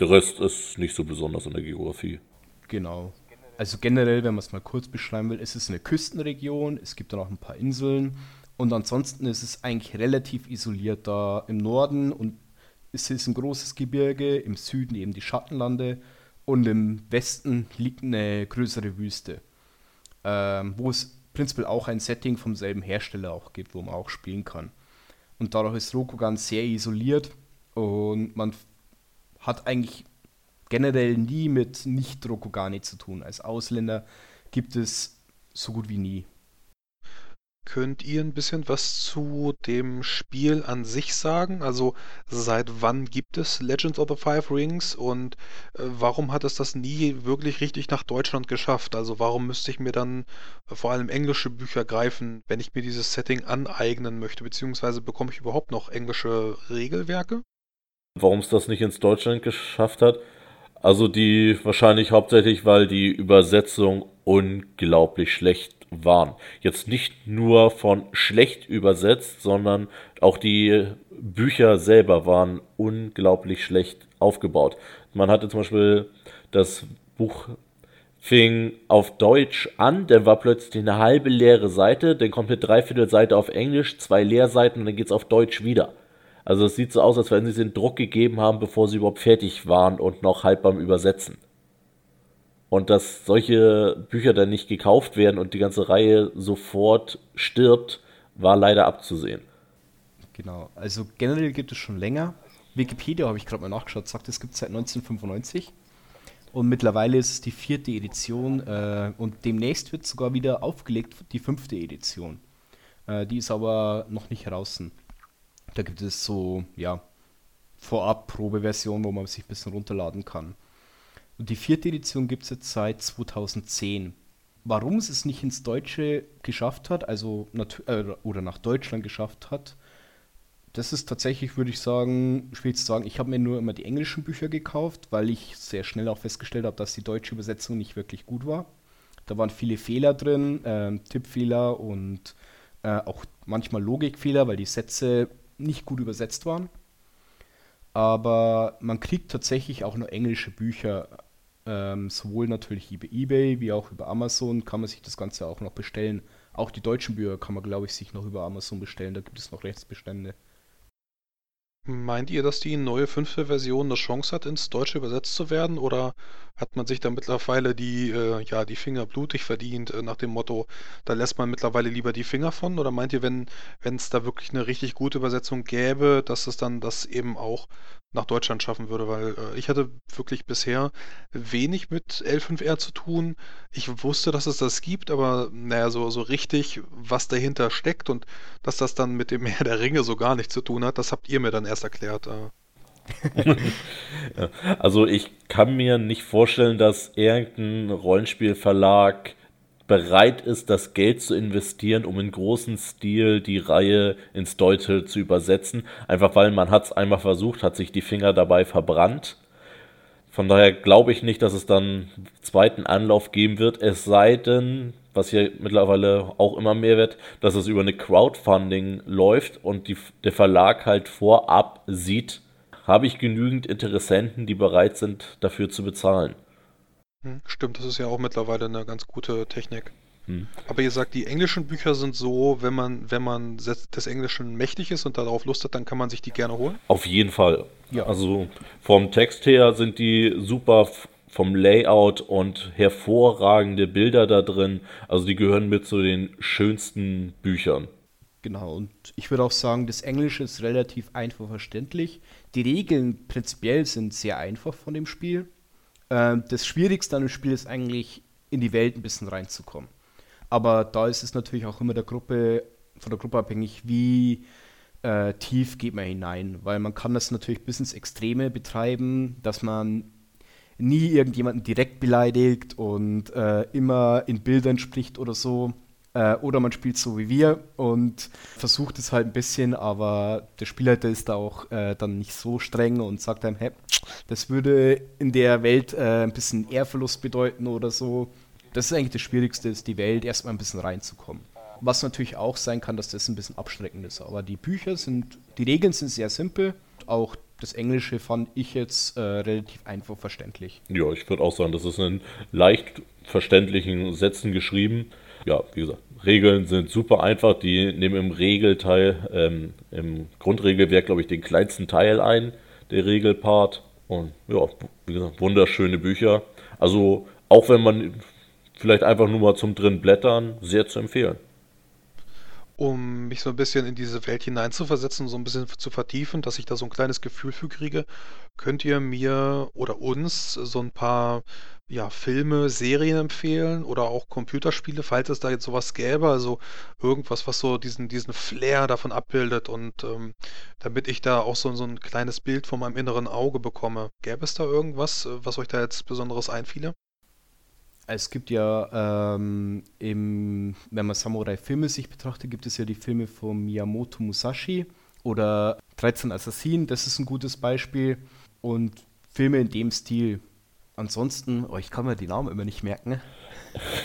Der Rest ist nicht so besonders in der Geografie. Genau. Also generell, wenn man es mal kurz beschreiben will, ist es eine Küstenregion, es gibt dann auch ein paar Inseln und ansonsten ist es eigentlich relativ isoliert da im Norden und es ist ein großes Gebirge, im Süden eben die Schattenlande und im Westen liegt eine größere Wüste, ähm, wo es prinzipiell auch ein Setting vom selben Hersteller auch gibt, wo man auch spielen kann. Und dadurch ist Rokugan sehr isoliert und man hat eigentlich generell nie mit Nicht-Rokugani zu tun. Als Ausländer gibt es so gut wie nie. Könnt ihr ein bisschen was zu dem Spiel an sich sagen? Also seit wann gibt es Legends of the Five Rings und äh, warum hat es das nie wirklich richtig nach Deutschland geschafft? Also warum müsste ich mir dann äh, vor allem englische Bücher greifen, wenn ich mir dieses Setting aneignen möchte? Beziehungsweise bekomme ich überhaupt noch englische Regelwerke? Warum es das nicht ins Deutschland geschafft hat? Also die wahrscheinlich hauptsächlich, weil die Übersetzung unglaublich schlecht waren. Jetzt nicht nur von schlecht übersetzt, sondern auch die Bücher selber waren unglaublich schlecht aufgebaut. Man hatte zum Beispiel das Buch fing auf Deutsch an, dann war plötzlich eine halbe leere Seite, dann kommt eine Dreiviertelseite auf Englisch, zwei Leerseiten und dann es auf Deutsch wieder. Also es sieht so aus, als wenn sie den Druck gegeben haben, bevor sie überhaupt fertig waren und noch halb beim Übersetzen. Und dass solche Bücher dann nicht gekauft werden und die ganze Reihe sofort stirbt, war leider abzusehen. Genau, also generell gibt es schon länger. Wikipedia habe ich gerade mal nachgeschaut, sagt, es gibt seit 1995. Und mittlerweile ist es die vierte Edition äh, und demnächst wird sogar wieder aufgelegt, die fünfte Edition. Äh, die ist aber noch nicht draußen. Da gibt es so, ja, Vorab-Probeversion, wo man sich ein bisschen runterladen kann. Und die vierte Edition gibt es jetzt seit 2010. Warum es es nicht ins Deutsche geschafft hat, also äh, oder nach Deutschland geschafft hat, das ist tatsächlich, würde ich sagen, schwierig zu sagen. Ich habe mir nur immer die englischen Bücher gekauft, weil ich sehr schnell auch festgestellt habe, dass die deutsche Übersetzung nicht wirklich gut war. Da waren viele Fehler drin, äh, Tippfehler und äh, auch manchmal Logikfehler, weil die Sätze nicht gut übersetzt waren. Aber man kriegt tatsächlich auch nur englische Bücher. Ähm, sowohl natürlich über eBay wie auch über Amazon kann man sich das Ganze auch noch bestellen. Auch die deutschen Bücher kann man, glaube ich, sich noch über Amazon bestellen. Da gibt es noch Rechtsbestände. Meint ihr, dass die neue fünfte Version eine Chance hat, ins Deutsche übersetzt zu werden? Oder hat man sich da mittlerweile die, äh, ja, die Finger blutig verdient, äh, nach dem Motto, da lässt man mittlerweile lieber die Finger von? Oder meint ihr, wenn es da wirklich eine richtig gute Übersetzung gäbe, dass es dann das eben auch nach Deutschland schaffen würde, weil äh, ich hatte wirklich bisher wenig mit L5R zu tun. Ich wusste, dass es das gibt, aber naja, so, so richtig, was dahinter steckt und dass das dann mit dem Meer der Ringe so gar nichts zu tun hat, das habt ihr mir dann erst erklärt. Äh. also ich kann mir nicht vorstellen, dass irgendein Rollenspielverlag bereit ist, das Geld zu investieren, um in großem Stil die Reihe ins Deutsche zu übersetzen. Einfach weil man hat es einmal versucht, hat sich die Finger dabei verbrannt. Von daher glaube ich nicht, dass es dann zweiten Anlauf geben wird, es sei denn, was hier mittlerweile auch immer mehr wird, dass es über eine Crowdfunding läuft und die, der Verlag halt vorab sieht, habe ich genügend Interessenten, die bereit sind, dafür zu bezahlen. Hm, stimmt, das ist ja auch mittlerweile eine ganz gute Technik. Hm. Aber ihr sagt, die englischen Bücher sind so, wenn man, wenn man des Englischen mächtig ist und darauf Lust hat, dann kann man sich die gerne holen? Auf jeden Fall. Ja. Also vom Text her sind die super vom Layout und hervorragende Bilder da drin. Also die gehören mit zu den schönsten Büchern. Genau, und ich würde auch sagen, das Englische ist relativ einfach verständlich. Die Regeln prinzipiell sind sehr einfach von dem Spiel. Ähm, das Schwierigste an dem Spiel ist eigentlich, in die Welt ein bisschen reinzukommen. Aber da ist es natürlich auch immer der Gruppe, von der Gruppe abhängig, wie äh, tief geht man hinein. Weil man kann das natürlich bis ins Extreme betreiben, dass man nie irgendjemanden direkt beleidigt und äh, immer in Bildern spricht oder so. Äh, oder man spielt so wie wir und versucht es halt ein bisschen, aber der Spielleiter ist da auch äh, dann nicht so streng und sagt einem, hey, das würde in der Welt äh, ein bisschen Ehrverlust bedeuten oder so. Das ist eigentlich das Schwierigste, ist die Welt erstmal ein bisschen reinzukommen. Was natürlich auch sein kann, dass das ein bisschen abschreckend ist. Aber die Bücher sind, die Regeln sind sehr simpel. Auch das Englische fand ich jetzt äh, relativ einfach verständlich. Ja, ich würde auch sagen, das ist in leicht verständlichen Sätzen geschrieben. Ja, wie gesagt, Regeln sind super einfach. Die nehmen im Regelteil, ähm, im Grundregelwerk, glaube ich, den kleinsten Teil ein, der Regelpart. Und ja, wie gesagt, wunderschöne Bücher. Also, auch wenn man vielleicht einfach nur mal zum drin blättern, sehr zu empfehlen um mich so ein bisschen in diese Welt hineinzuversetzen, so ein bisschen zu vertiefen, dass ich da so ein kleines Gefühl für kriege, könnt ihr mir oder uns so ein paar ja, Filme, Serien empfehlen oder auch Computerspiele, falls es da jetzt sowas gäbe, also irgendwas, was so diesen, diesen Flair davon abbildet und ähm, damit ich da auch so, so ein kleines Bild von meinem inneren Auge bekomme. Gäbe es da irgendwas, was euch da jetzt Besonderes einfiele? Es gibt ja, ähm, im, wenn man Samurai-Filme sich betrachtet, gibt es ja die Filme von Miyamoto Musashi oder 13 Assassinen, das ist ein gutes Beispiel. Und Filme in dem Stil. Ansonsten, oh, ich kann mir die Namen immer nicht merken.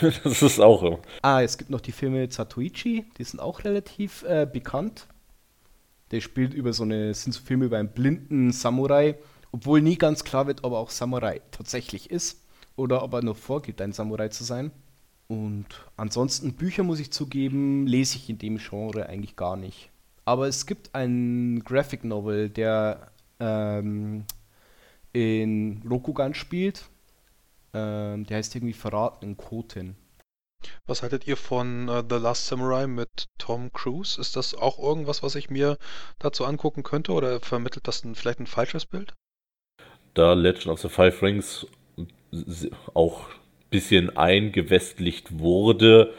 das ist auch immer. Ah, es gibt noch die Filme Zatoichi, die sind auch relativ äh, bekannt. Der spielt über so eine, sind so Filme über einen blinden Samurai, obwohl nie ganz klar wird, ob er auch Samurai tatsächlich ist oder ob er nur vorgibt, ein Samurai zu sein. Und ansonsten Bücher, muss ich zugeben, lese ich in dem Genre eigentlich gar nicht. Aber es gibt einen Graphic Novel, der ähm, in Rokugan spielt. Ähm, der heißt irgendwie Verraten in Koten. Was haltet ihr von uh, The Last Samurai mit Tom Cruise? Ist das auch irgendwas, was ich mir dazu angucken könnte oder vermittelt das ein, vielleicht ein falsches Bild? Da Legend of the Five Rings auch ein bisschen eingewestlicht wurde.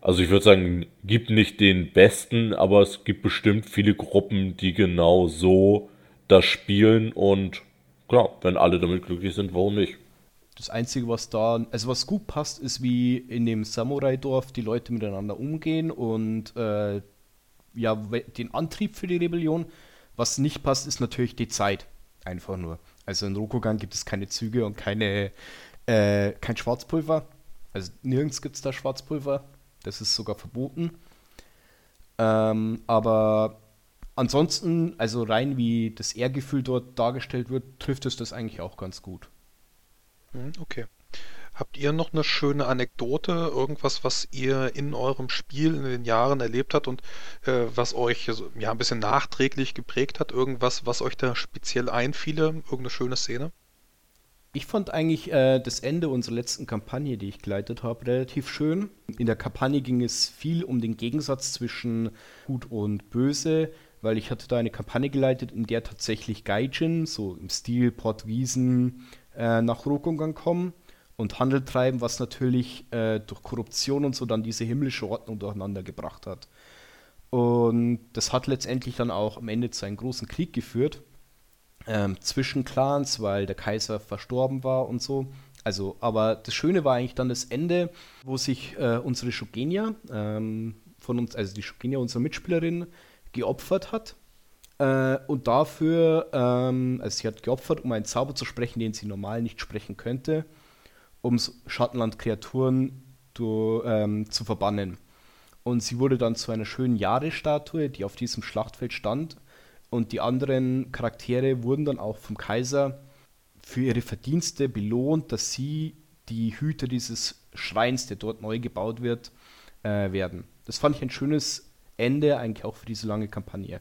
Also ich würde sagen, gibt nicht den besten, aber es gibt bestimmt viele Gruppen, die genau so das spielen und klar, wenn alle damit glücklich sind, warum nicht? Das Einzige, was da, also was gut passt, ist, wie in dem Samurai-Dorf die Leute miteinander umgehen und äh, ja, den Antrieb für die Rebellion. Was nicht passt, ist natürlich die Zeit. Einfach nur. Also in Rokugan gibt es keine Züge und keine, äh, kein Schwarzpulver. Also nirgends gibt es da Schwarzpulver. Das ist sogar verboten. Ähm, aber ansonsten, also rein wie das Ehrgefühl dort dargestellt wird, trifft es das eigentlich auch ganz gut. Hm, okay. Habt ihr noch eine schöne Anekdote, irgendwas, was ihr in eurem Spiel in den Jahren erlebt habt und äh, was euch ja ein bisschen nachträglich geprägt hat? Irgendwas, was euch da speziell einfiele? Irgendeine schöne Szene? Ich fand eigentlich äh, das Ende unserer letzten Kampagne, die ich geleitet habe, relativ schön. In der Kampagne ging es viel um den Gegensatz zwischen Gut und Böse, weil ich hatte da eine Kampagne geleitet, in der tatsächlich Gaijin, so im Stil Portugiesen, äh, nach Rokungan kommen und Handel treiben, was natürlich äh, durch Korruption und so dann diese himmlische Ordnung durcheinander gebracht hat. Und das hat letztendlich dann auch am Ende zu einem großen Krieg geführt ähm, zwischen Clans, weil der Kaiser verstorben war und so. Also, aber das Schöne war eigentlich dann das Ende, wo sich äh, unsere Shogenia ähm, von uns, also die Shogenia, unsere Mitspielerin, geopfert hat. Äh, und dafür, ähm, also sie hat geopfert, um einen Zauber zu sprechen, den sie normal nicht sprechen könnte, um Schattenland-Kreaturen ähm, zu verbannen. Und sie wurde dann zu einer schönen Jahresstatue, die auf diesem Schlachtfeld stand. Und die anderen Charaktere wurden dann auch vom Kaiser für ihre Verdienste belohnt, dass sie die Hüter dieses Schreins, der dort neu gebaut wird, äh, werden. Das fand ich ein schönes Ende eigentlich auch für diese lange Kampagne.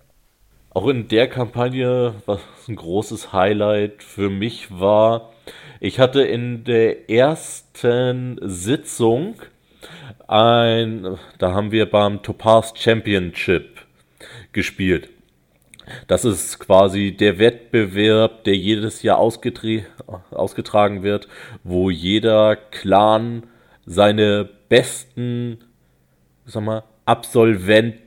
Auch in der Kampagne, was ein großes Highlight für mich war, ich hatte in der ersten Sitzung ein, da haben wir beim Topaz Championship gespielt. Das ist quasi der Wettbewerb, der jedes Jahr ausgetragen wird, wo jeder Clan seine besten, sag mal, Absolventen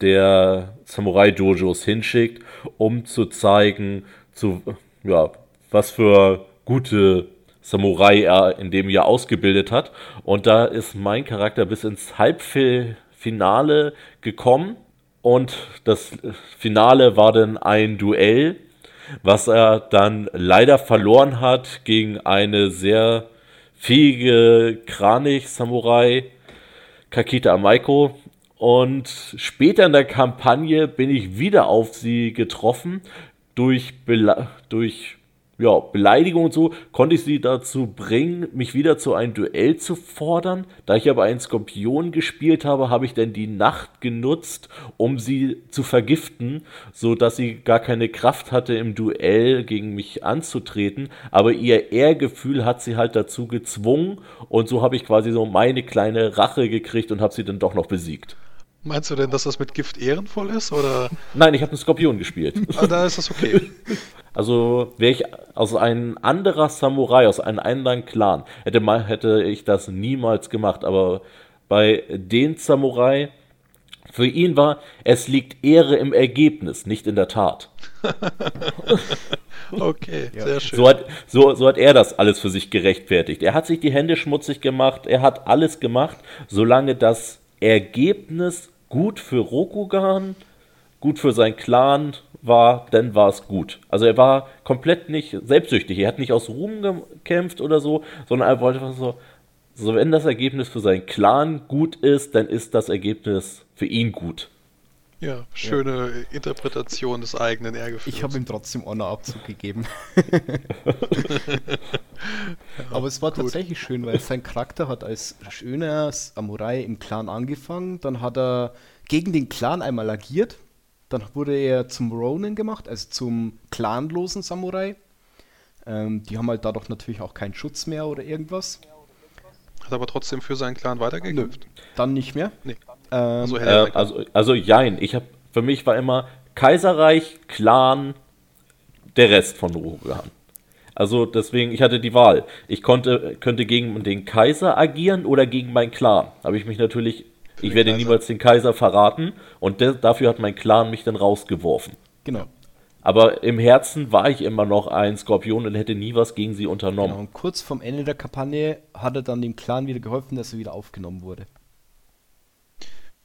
der Samurai Dojos hinschickt, um zu zeigen, zu, ja, was für gute Samurai er in dem Jahr ausgebildet hat. Und da ist mein Charakter bis ins Halbfinale gekommen und das Finale war dann ein Duell, was er dann leider verloren hat gegen eine sehr fähige Kranich-Samurai, Kakita Amaiko. Und später in der Kampagne bin ich wieder auf sie getroffen durch, Bela durch ja, Beleidigung und so, konnte ich sie dazu bringen, mich wieder zu einem Duell zu fordern. Da ich aber einen Skorpion gespielt habe, habe ich dann die Nacht genutzt, um sie zu vergiften, so dass sie gar keine Kraft hatte, im Duell gegen mich anzutreten. Aber ihr Ehrgefühl hat sie halt dazu gezwungen und so habe ich quasi so meine kleine Rache gekriegt und habe sie dann doch noch besiegt. Meinst du denn, dass das mit Gift ehrenvoll ist? Oder? Nein, ich habe einen Skorpion gespielt. ah, da ist das okay. Also wäre ich aus einem anderer Samurai, aus einem anderen Clan, hätte, mal, hätte ich das niemals gemacht. Aber bei den Samurai, für ihn war, es liegt Ehre im Ergebnis, nicht in der Tat. okay, ja. sehr schön. So hat, so, so hat er das alles für sich gerechtfertigt. Er hat sich die Hände schmutzig gemacht, er hat alles gemacht, solange das Ergebnis gut für Rokugan, gut für sein Clan war, dann war es gut. Also er war komplett nicht selbstsüchtig. Er hat nicht aus Ruhm gekämpft oder so, sondern er wollte einfach so, so wenn das Ergebnis für seinen Clan gut ist, dann ist das Ergebnis für ihn gut. Ja, schöne ja. Interpretation des eigenen Ehrgefühls. Ich habe ihm trotzdem Honor-Abzug gegeben. Aber es war gut. tatsächlich schön, weil sein Charakter hat als schöner Samurai im Clan angefangen, dann hat er gegen den Clan einmal agiert, dann wurde er zum Ronin gemacht, also zum clanlosen Samurai. Ähm, die haben halt dadurch natürlich auch keinen Schutz mehr oder irgendwas. Hat aber trotzdem für seinen Clan weitergekämpft? Nö, dann nicht mehr. Nee. Ähm, also, äh, also, also, jein. Ich hab, für mich war immer Kaiserreich, Clan, der Rest von Rohan. Also deswegen, ich hatte die Wahl. Ich konnte, könnte gegen den Kaiser agieren oder gegen meinen Clan. Habe ich mich natürlich ich werde Kaiser. niemals den Kaiser verraten und de- dafür hat mein Clan mich dann rausgeworfen. Genau. Aber im Herzen war ich immer noch ein Skorpion und hätte nie was gegen sie unternommen. Genau, und kurz vorm Ende der Kampagne hat er dann dem Clan wieder geholfen, dass er wieder aufgenommen wurde.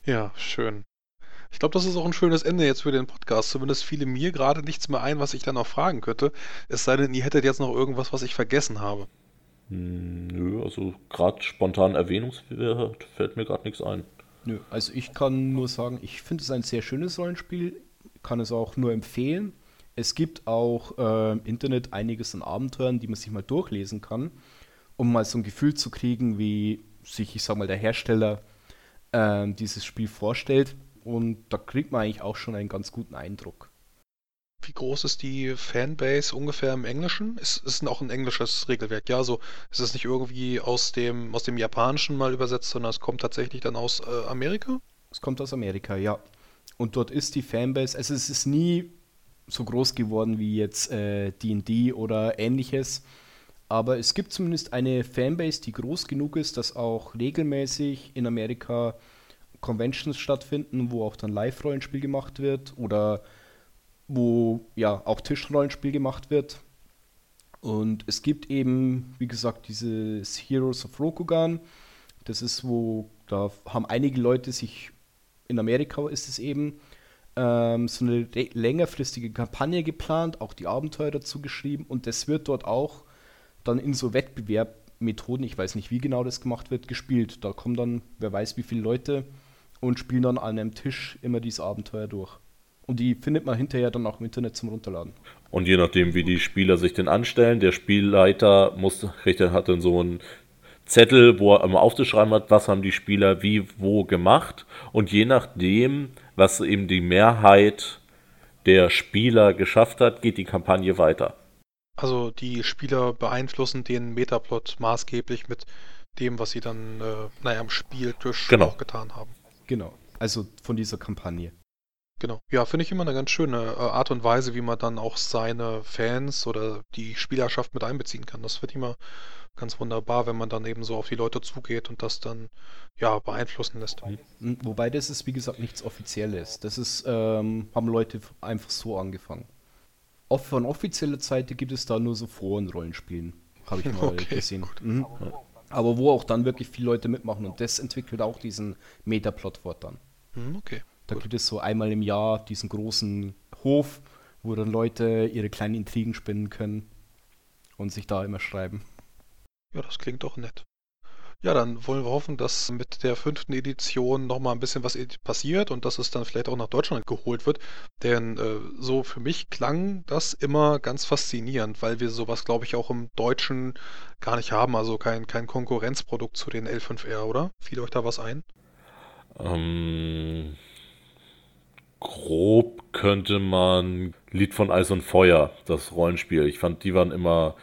Ja, schön. Ich glaube, das ist auch ein schönes Ende jetzt für den Podcast. Zumindest fiele mir gerade nichts mehr ein, was ich dann noch fragen könnte. Es sei denn, ihr hättet jetzt noch irgendwas, was ich vergessen habe. Hm, nö, also gerade spontan erwähnungswert fällt mir gerade nichts ein. Nö, also ich kann nur sagen, ich finde es ein sehr schönes Rollenspiel, kann es auch nur empfehlen. Es gibt auch äh, im Internet einiges an Abenteuern, die man sich mal durchlesen kann, um mal so ein Gefühl zu kriegen, wie sich, ich sag mal, der Hersteller äh, dieses Spiel vorstellt. Und da kriegt man eigentlich auch schon einen ganz guten Eindruck. Wie groß ist die Fanbase ungefähr im Englischen? Ist, ist auch ein englisches Regelwerk, ja? So ist es nicht irgendwie aus dem, aus dem Japanischen mal übersetzt, sondern es kommt tatsächlich dann aus äh, Amerika? Es kommt aus Amerika, ja. Und dort ist die Fanbase, also es ist nie so groß geworden wie jetzt D&D äh, oder ähnliches, aber es gibt zumindest eine Fanbase, die groß genug ist, dass auch regelmäßig in Amerika Conventions stattfinden, wo auch dann Live-Rollenspiel gemacht wird oder wo ja auch Tischrollenspiel gemacht wird. Und es gibt eben, wie gesagt, dieses Heroes of Rokugan. Das ist, wo da haben einige Leute sich, in Amerika ist es eben, ähm, so eine längerfristige Kampagne geplant, auch die Abenteuer dazu geschrieben und das wird dort auch dann in so Wettbewerbmethoden, ich weiß nicht, wie genau das gemacht wird, gespielt. Da kommen dann, wer weiß wie viele Leute und spielen dann an einem Tisch immer dieses Abenteuer durch. Und die findet man hinterher dann auch im Internet zum Runterladen. Und je nachdem, wie die Spieler sich denn anstellen, der Spielleiter muss, hat dann so einen Zettel, wo er immer aufzuschreiben hat, was haben die Spieler wie, wo gemacht. Und je nachdem, was eben die Mehrheit der Spieler geschafft hat, geht die Kampagne weiter. Also die Spieler beeinflussen den Metaplot maßgeblich mit dem, was sie dann äh, naja, am Spieltisch genau. auch getan haben. Genau, also von dieser Kampagne. Genau. Ja, finde ich immer eine ganz schöne äh, Art und Weise, wie man dann auch seine Fans oder die Spielerschaft mit einbeziehen kann. Das wird immer ganz wunderbar, wenn man dann eben so auf die Leute zugeht und das dann ja beeinflussen lässt. Wobei das ist, wie gesagt, nichts Offizielles. Das ist, ähm, haben Leute einfach so angefangen. Auch von offizieller Seite gibt es da nur so Foren-Rollenspielen. Habe ich mal okay, gesehen. Mhm. Aber wo auch dann wirklich viele Leute mitmachen und das entwickelt auch diesen Metaplot fort dann. Mhm, okay. Da gibt es so einmal im Jahr diesen großen Hof, wo dann Leute ihre kleinen Intrigen spinnen können und sich da immer schreiben. Ja, das klingt doch nett. Ja, dann wollen wir hoffen, dass mit der fünften Edition nochmal ein bisschen was passiert und dass es dann vielleicht auch nach Deutschland geholt wird. Denn äh, so für mich klang das immer ganz faszinierend, weil wir sowas, glaube ich, auch im Deutschen gar nicht haben. Also kein, kein Konkurrenzprodukt zu den L5R, oder? Fiel euch da was ein? Ähm, grob könnte man Lied von Eis und Feuer, das Rollenspiel. Ich fand, die waren immer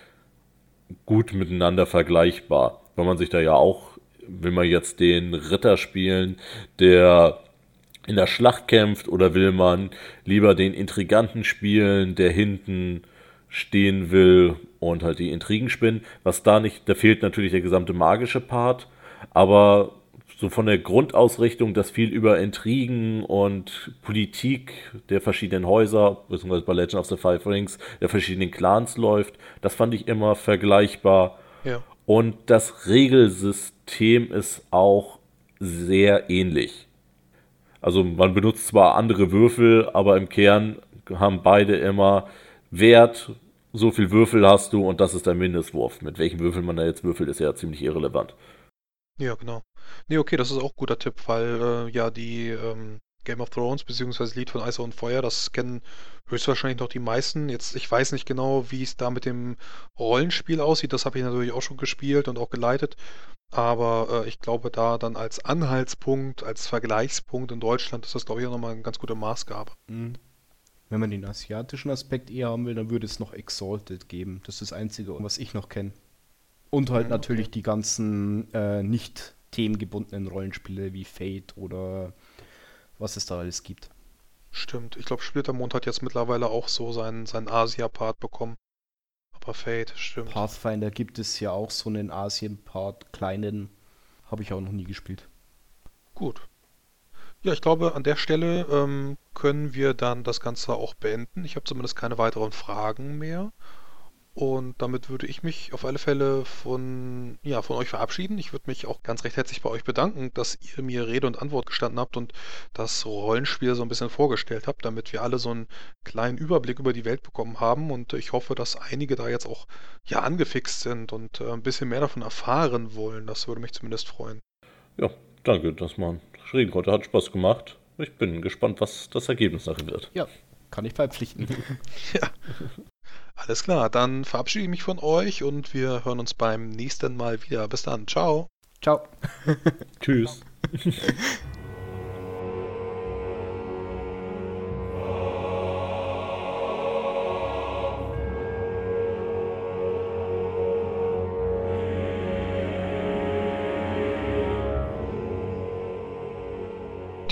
gut miteinander vergleichbar, weil man sich da ja auch, will man jetzt den Ritter spielen, der in der Schlacht kämpft, oder will man lieber den Intriganten spielen, der hinten stehen will und halt die Intrigen spinnen. Was da nicht, da fehlt natürlich der gesamte magische Part, aber so von der Grundausrichtung, dass viel über Intrigen und Politik der verschiedenen Häuser, beziehungsweise bei Legend of the Five Rings, der verschiedenen Clans läuft, das fand ich immer vergleichbar. Ja. Und das Regelsystem ist auch sehr ähnlich. Also man benutzt zwar andere Würfel, aber im Kern haben beide immer Wert, so viel Würfel hast du und das ist der Mindestwurf. Mit welchen Würfeln man da jetzt würfelt, ist ja ziemlich irrelevant. Ja, genau. Ne, okay, das ist auch 'n guter Tipp, weil, äh, ja, die, ähm, Game of Thrones beziehungsweise Lied von Eis und Feuer, das kennen höchstwahrscheinlich noch die meisten. Jetzt ich weiß nicht genau, wie es da mit dem Rollenspiel aussieht. Das habe ich natürlich auch schon gespielt und auch geleitet. Aber, äh, ich glaube, da dann als Anhaltspunkt, als Vergleichspunkt in Deutschland ist das, glaube ich, auch noch mal 'ne ganz gute Maßgabe. Mhm. Wenn man den asiatischen Aspekt eher haben will, dann würde es noch Exalted geben. Das ist das Einzige, was ich noch kenne. Und halt mhm, natürlich okay. die ganzen äh, nicht themengebundenen Rollenspiele wie Fate oder was es da alles gibt. Stimmt. Ich glaube, Splittermond hat jetzt mittlerweile auch so seinen, seinen Asia-Part bekommen. Aber Fate, stimmt. Pathfinder gibt es ja auch so einen Asien-Part, kleinen. Habe ich auch noch nie gespielt. Gut. Ja, ich glaube, an der Stelle ähm, können wir dann das Ganze auch beenden. Ich habe zumindest keine weiteren Fragen mehr. Und damit würde ich mich auf alle Fälle von, ja, von euch verabschieden. Ich würde mich auch ganz recht herzlich bei euch bedanken, dass ihr mir Rede und Antwort gestanden habt und das Rollenspiel so ein bisschen vorgestellt habt, damit wir alle so einen kleinen Überblick über die Welt bekommen haben. Und ich hoffe, dass einige da jetzt auch ja angefixt sind und äh, ein bisschen mehr davon erfahren wollen. Das würde mich zumindest freuen. Ja, danke, dass man reden konnte. Hat Spaß gemacht. Ich bin gespannt, was das Ergebnis nachher wird. Ja, kann ich beipflichten. ja. Alles klar, dann verabschiede ich mich von euch und wir hören uns beim nächsten Mal wieder. Bis dann. Ciao. Ciao. Tschüss.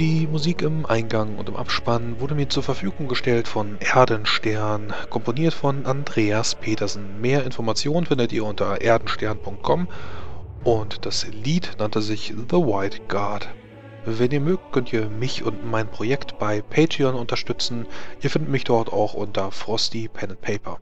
Die Musik im Eingang und im Abspann wurde mir zur Verfügung gestellt von Erdenstern, komponiert von Andreas Petersen. Mehr Informationen findet ihr unter erdenstern.com und das Lied nannte sich The White Guard. Wenn ihr mögt, könnt ihr mich und mein Projekt bei Patreon unterstützen. Ihr findet mich dort auch unter Frosty Pen and Paper.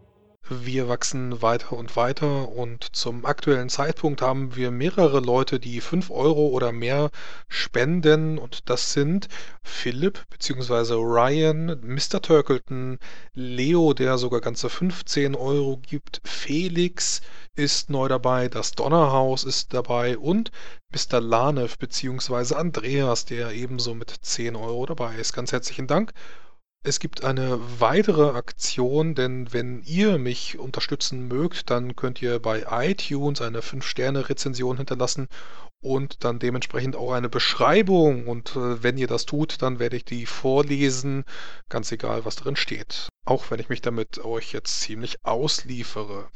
Wir wachsen weiter und weiter und zum aktuellen Zeitpunkt haben wir mehrere Leute, die 5 Euro oder mehr spenden und das sind Philipp bzw. Ryan, Mr. Turkleton, Leo, der sogar ganze 15 Euro gibt, Felix ist neu dabei, das Donnerhaus ist dabei und Mr. Lanev bzw. Andreas, der ebenso mit 10 Euro dabei ist. Ganz herzlichen Dank. Es gibt eine weitere Aktion, denn wenn ihr mich unterstützen mögt, dann könnt ihr bei iTunes eine 5-Sterne-Rezension hinterlassen und dann dementsprechend auch eine Beschreibung. Und äh, wenn ihr das tut, dann werde ich die vorlesen, ganz egal, was drin steht. Auch wenn ich mich damit euch jetzt ziemlich ausliefere.